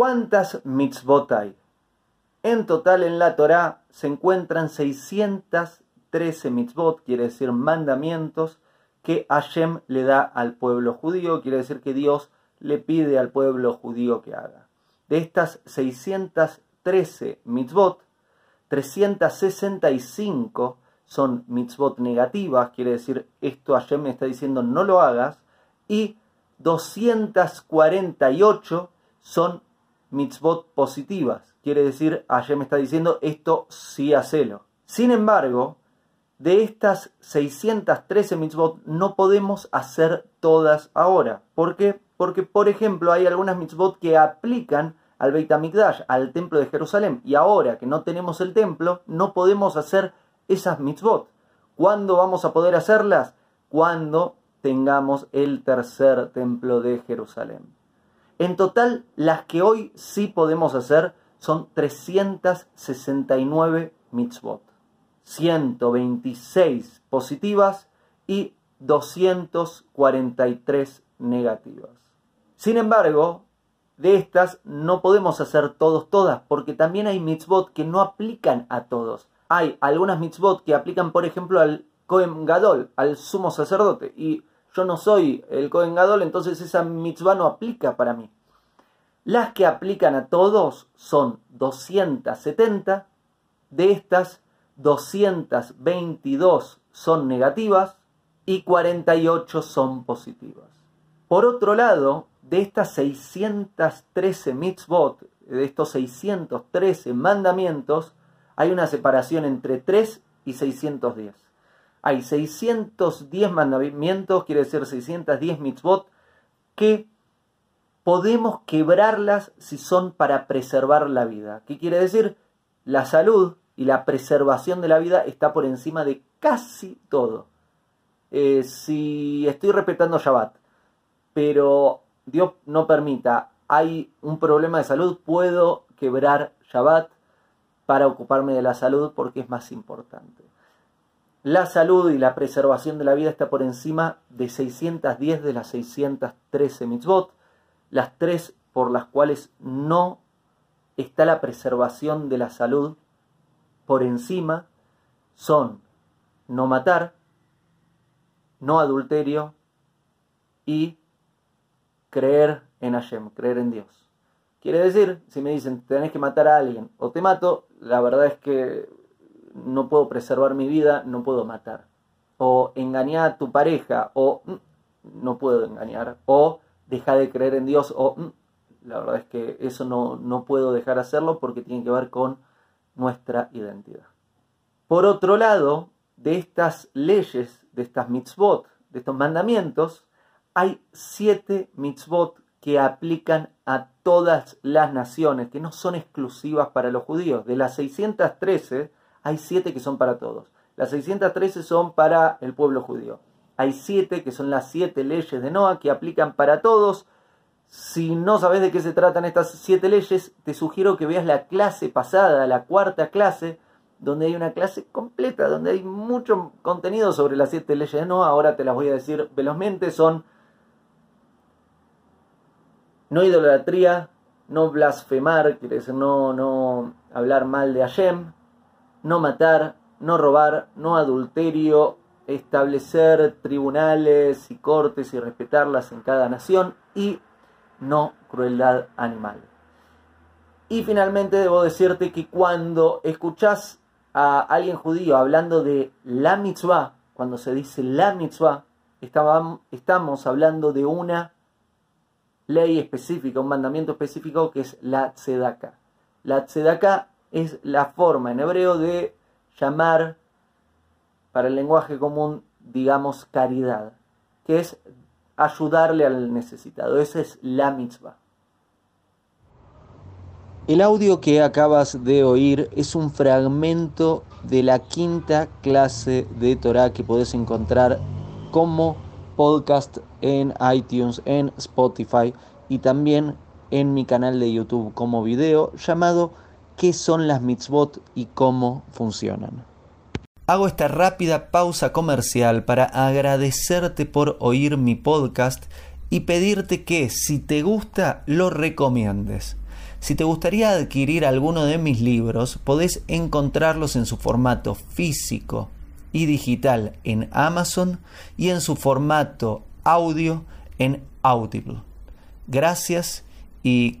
¿Cuántas mitzvot hay? En total en la Torá se encuentran 613 mitzvot, quiere decir mandamientos, que Hashem le da al pueblo judío, quiere decir que Dios le pide al pueblo judío que haga. De estas 613 mitzvot, 365 son mitzvot negativas, quiere decir esto Hashem me está diciendo no lo hagas, y 248 son mitzvot positivas, quiere decir Hashem me está diciendo esto sí hacelo. Sin embargo, de estas 613 mitzvot no podemos hacer todas ahora. ¿Por qué? Porque, por ejemplo, hay algunas mitzvot que aplican al Beit HaMikdash, al templo de Jerusalén, y ahora que no tenemos el templo, no podemos hacer esas mitzvot. ¿Cuándo vamos a poder hacerlas? Cuando tengamos el tercer templo de Jerusalén. En total, las que hoy sí podemos hacer son 369 mitzvot. 126 positivas y 243 negativas. Sin embargo, de estas no podemos hacer todos todas, porque también hay mitzvot que no aplican a todos. Hay algunas mitzvot que aplican, por ejemplo, al Kohen Gadol, al sumo sacerdote, y yo no soy el Kohen Gadol, entonces esa mitzvah no aplica para mí. Las que aplican a todos son 270, de estas 222 son negativas y 48 son positivas. Por otro lado, de estas 613 mitzvot, de estos 613 mandamientos, hay una separación entre 3 y 610. Hay 610 mandamientos, quiere decir 610 mitzvot, que podemos quebrarlas si son para preservar la vida. ¿Qué quiere decir? La salud y la preservación de la vida está por encima de casi todo. Eh, si estoy respetando Shabbat, pero Dios no permita, hay un problema de salud, puedo quebrar Shabbat para ocuparme de la salud porque es más importante. La salud y la preservación de la vida está por encima de 610 de las 613 mitzvot, las tres por las cuales no está la preservación de la salud por encima son no matar, no adulterio y creer en Hashem, creer en Dios. Quiere decir, si me dicen tenés que matar a alguien o te mato, la verdad es que no puedo preservar mi vida, no puedo matar. O engañar a tu pareja, o mm, no puedo engañar. O deja de creer en Dios, o mm, la verdad es que eso no, no puedo dejar de hacerlo porque tiene que ver con nuestra identidad. Por otro lado, de estas leyes, de estas mitzvot, de estos mandamientos, hay siete mitzvot que aplican a todas las naciones, que no son exclusivas para los judíos. De las 613, hay siete que son para todos. Las 613 son para el pueblo judío. Hay siete que son las siete leyes de Noah que aplican para todos si no sabes de qué se tratan estas siete leyes, te sugiero que veas la clase pasada, la cuarta clase, donde hay una clase completa, donde hay mucho contenido sobre las siete leyes de Noah. Ahora te las voy a decir velozmente. Son no idolatría, no blasfemar, quiere decir no, no hablar mal de Hashem, no matar, no robar, no adulterio, establecer tribunales y cortes y respetarlas en cada nación y no crueldad animal. Y finalmente debo decirte que cuando escuchas a alguien judío hablando de la mitzvah, cuando se dice la mitzvah, estamos hablando de una ley específica, un mandamiento específico que es la tzedaka. La tzedaka es la forma en hebreo de llamar, para el lenguaje común, digamos, caridad, que es ayudarle al necesitado. Esa es la mitzvah. El audio que acabas de oír es un fragmento de la quinta clase de Torah que puedes encontrar como podcast en iTunes, en Spotify y también en mi canal de YouTube como video llamado ¿Qué son las mitzvot y cómo funcionan? Hago esta rápida pausa comercial para agradecerte por oír mi podcast y pedirte que si te gusta lo recomiendes. Si te gustaría adquirir alguno de mis libros, podés encontrarlos en su formato físico y digital en Amazon y en su formato audio en Audible. Gracias y